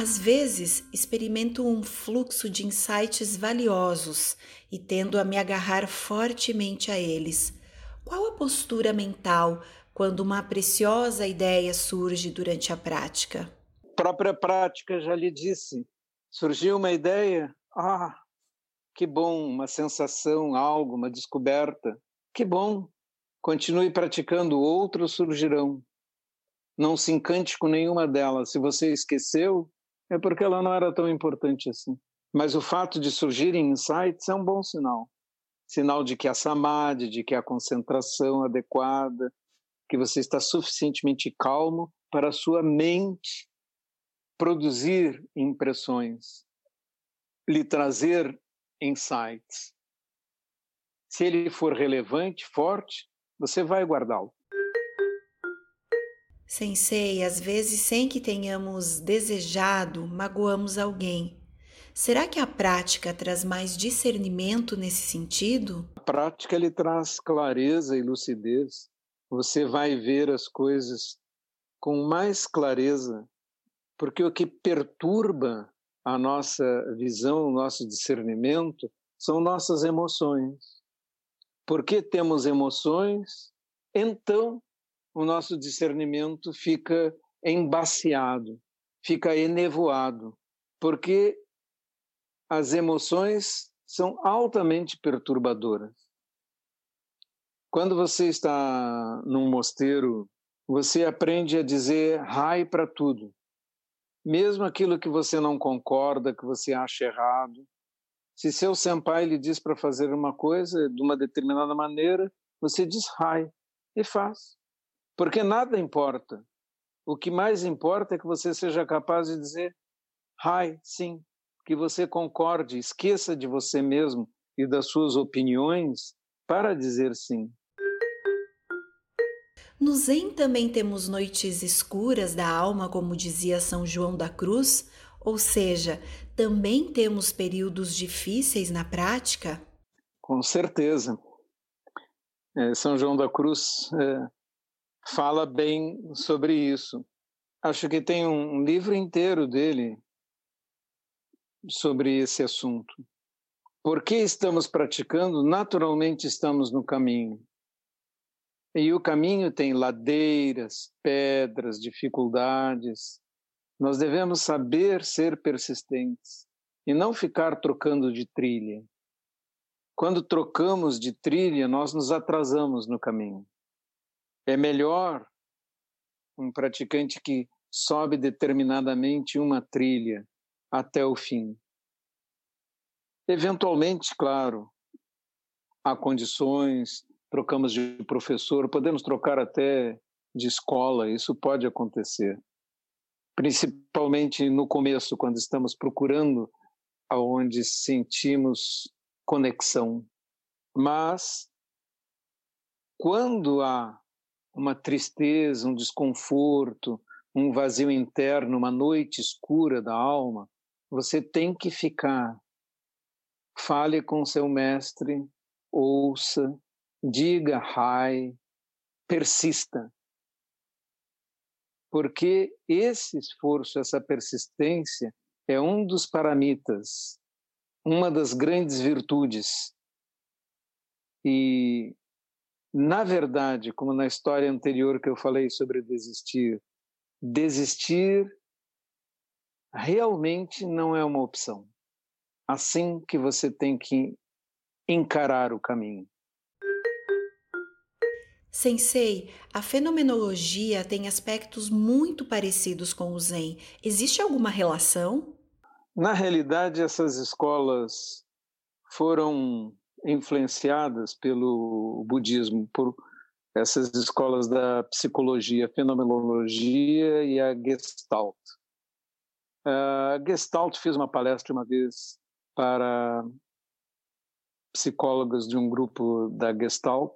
Às vezes, experimento um fluxo de insights valiosos e tendo a me agarrar fortemente a eles. Qual a postura mental quando uma preciosa ideia surge durante a prática? A própria prática já lhe disse. Surgiu uma ideia, ah, que bom, uma sensação, algo, uma descoberta. Que bom. Continue praticando, outros surgirão. Não se encante com nenhuma delas. Se você esqueceu, é porque ela não era tão importante assim. Mas o fato de surgirem insights é um bom sinal. Sinal de que a samadhi, de que a concentração adequada, que você está suficientemente calmo para a sua mente produzir impressões, lhe trazer insights. Se ele for relevante, forte, você vai guardá-lo. Sensei, às vezes, sem que tenhamos desejado, magoamos alguém. Será que a prática traz mais discernimento nesse sentido? A prática lhe traz clareza e lucidez você vai ver as coisas com mais clareza, porque o que perturba a nossa visão, o nosso discernimento, são nossas emoções. Porque temos emoções, então o nosso discernimento fica embaciado, fica enevoado, porque as emoções são altamente perturbadoras. Quando você está num mosteiro, você aprende a dizer rai para tudo. Mesmo aquilo que você não concorda, que você acha errado. Se seu senpai lhe diz para fazer uma coisa de uma determinada maneira, você diz rai e faz. Porque nada importa. O que mais importa é que você seja capaz de dizer rai, sim, que você concorde, esqueça de você mesmo e das suas opiniões para dizer sim. No Zen também temos noites escuras da alma, como dizia São João da Cruz, ou seja, também temos períodos difíceis na prática? Com certeza. É, São João da Cruz é, fala bem sobre isso. Acho que tem um livro inteiro dele sobre esse assunto. Porque estamos praticando, naturalmente estamos no caminho. E o caminho tem ladeiras, pedras, dificuldades. Nós devemos saber ser persistentes e não ficar trocando de trilha. Quando trocamos de trilha, nós nos atrasamos no caminho. É melhor um praticante que sobe determinadamente uma trilha até o fim. Eventualmente, claro, há condições, trocamos de professor, podemos trocar até de escola, isso pode acontecer. Principalmente no começo, quando estamos procurando aonde sentimos conexão. Mas quando há uma tristeza, um desconforto, um vazio interno, uma noite escura da alma, você tem que ficar. Fale com seu mestre, ouça, diga Rai, persista. Porque esse esforço, essa persistência, é um dos paramitas, uma das grandes virtudes. E, na verdade, como na história anterior que eu falei sobre desistir, desistir realmente não é uma opção. Assim que você tem que encarar o caminho. Sensei, a fenomenologia tem aspectos muito parecidos com o Zen. Existe alguma relação? Na realidade, essas escolas foram influenciadas pelo budismo, por essas escolas da psicologia, fenomenologia e a Gestalt. A Gestalt fez uma palestra uma vez para psicólogas de um grupo da Gestalt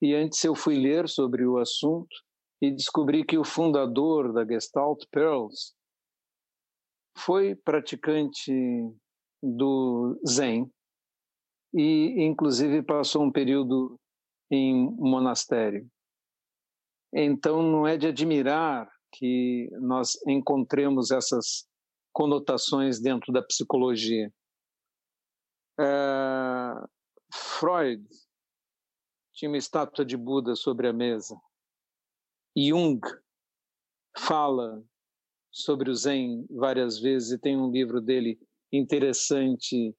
e antes eu fui ler sobre o assunto e descobri que o fundador da Gestalt Pearls foi praticante do Zen e inclusive passou um período em monastério. Então não é de admirar que nós encontremos essas conotações dentro da psicologia. É, Freud tinha uma estátua de Buda sobre a mesa. Jung fala sobre o Zen várias vezes e tem um livro dele interessante,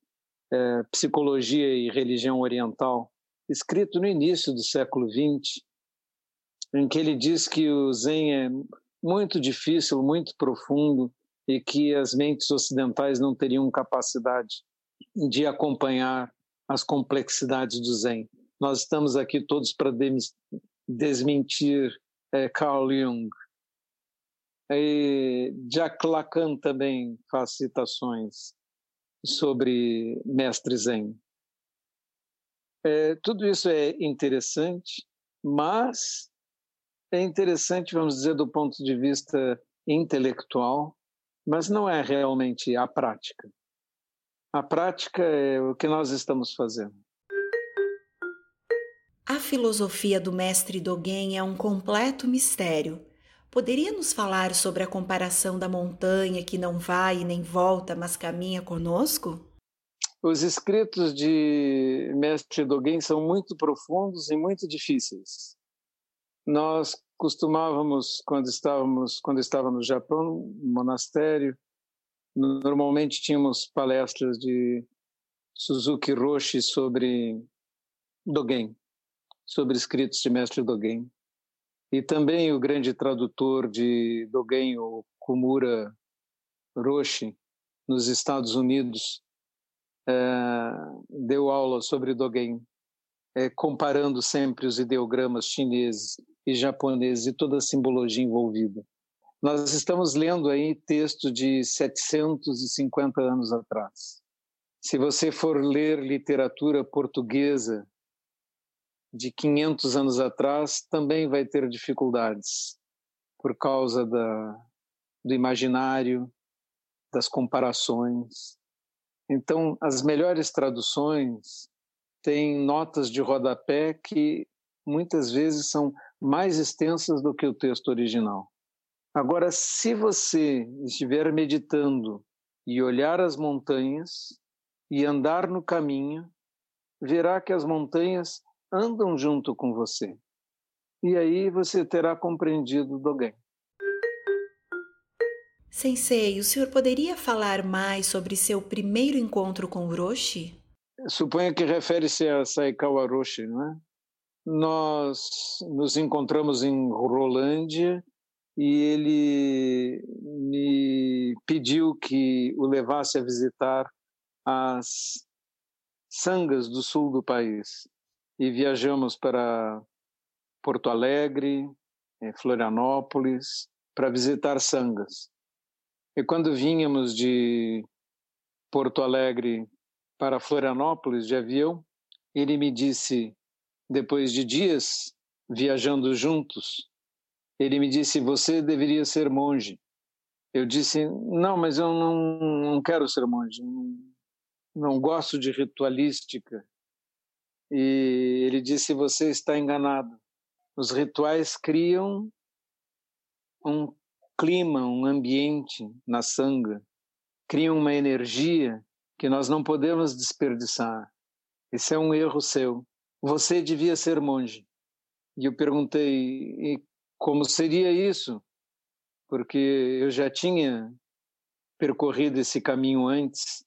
é, Psicologia e Religião Oriental, escrito no início do século XX, em que ele diz que o Zen é muito difícil, muito profundo e que as mentes ocidentais não teriam capacidade de acompanhar as complexidades do Zen. Nós estamos aqui todos para desmentir é, Carl Jung. E Jack Lacan também faz citações sobre mestre Zen. É, tudo isso é interessante, mas é interessante, vamos dizer, do ponto de vista intelectual, mas não é realmente a prática. A prática é o que nós estamos fazendo. A filosofia do mestre Dogen é um completo mistério. Poderia nos falar sobre a comparação da montanha que não vai nem volta, mas caminha conosco? Os escritos de mestre Dogen são muito profundos e muito difíceis. Nós costumávamos, quando estávamos, quando estava no Japão, no monastério, normalmente tínhamos palestras de Suzuki Roshi sobre Dogen, sobre escritos de mestre Dogen. E também o grande tradutor de Dogen, o Kumura Roshi, nos Estados Unidos, é, deu aula sobre Dogen, é, comparando sempre os ideogramas chineses e japoneses e toda a simbologia envolvida. Nós estamos lendo aí texto de 750 anos atrás. Se você for ler literatura portuguesa de 500 anos atrás, também vai ter dificuldades por causa da, do imaginário, das comparações. Então, as melhores traduções têm notas de rodapé que muitas vezes são mais extensas do que o texto original. Agora, se você estiver meditando e olhar as montanhas e andar no caminho, verá que as montanhas andam junto com você. E aí você terá compreendido Dogen. Sensei, o senhor poderia falar mais sobre seu primeiro encontro com o Roshi? Suponho que refere-se a Saikawa Roshi, não é? Nós nos encontramos em Rolândia e ele me pediu que o levasse a visitar as sangas do sul do país. E viajamos para Porto Alegre, Florianópolis, para visitar sangas. E quando vínhamos de Porto Alegre para Florianópolis de avião, ele me disse: depois de dias viajando juntos, ele me disse: Você deveria ser monge. Eu disse: Não, mas eu não, não quero ser monge. Não, não gosto de ritualística. E ele disse: Você está enganado. Os rituais criam um clima, um ambiente na sanga, criam uma energia que nós não podemos desperdiçar. Esse é um erro seu você devia ser monge. E eu perguntei, e como seria isso? Porque eu já tinha percorrido esse caminho antes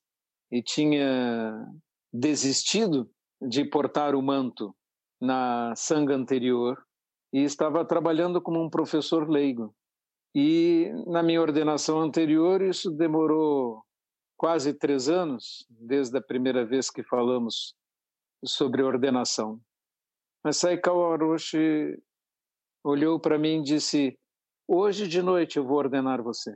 e tinha desistido de portar o manto na sanga anterior e estava trabalhando como um professor leigo. E na minha ordenação anterior, isso demorou quase três anos, desde a primeira vez que falamos sobre ordenação. Mas Saikawa Orochi olhou para mim e disse: Hoje de noite eu vou ordenar você.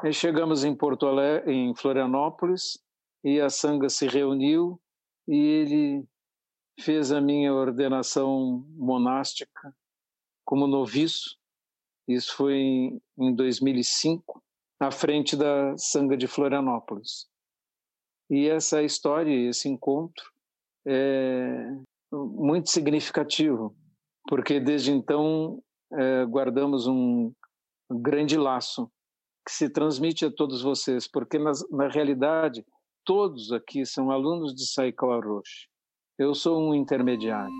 Aí chegamos em Porto Alegre, em Florianópolis, e a sanga se reuniu e ele fez a minha ordenação monástica como noviço. Isso foi em, em 2005, à frente da sanga de Florianópolis. E essa história, esse encontro, é muito significativo, porque desde então é, guardamos um grande laço, que se transmite a todos vocês, porque na, na realidade todos aqui são alunos de Sai Roche. Eu sou um intermediário.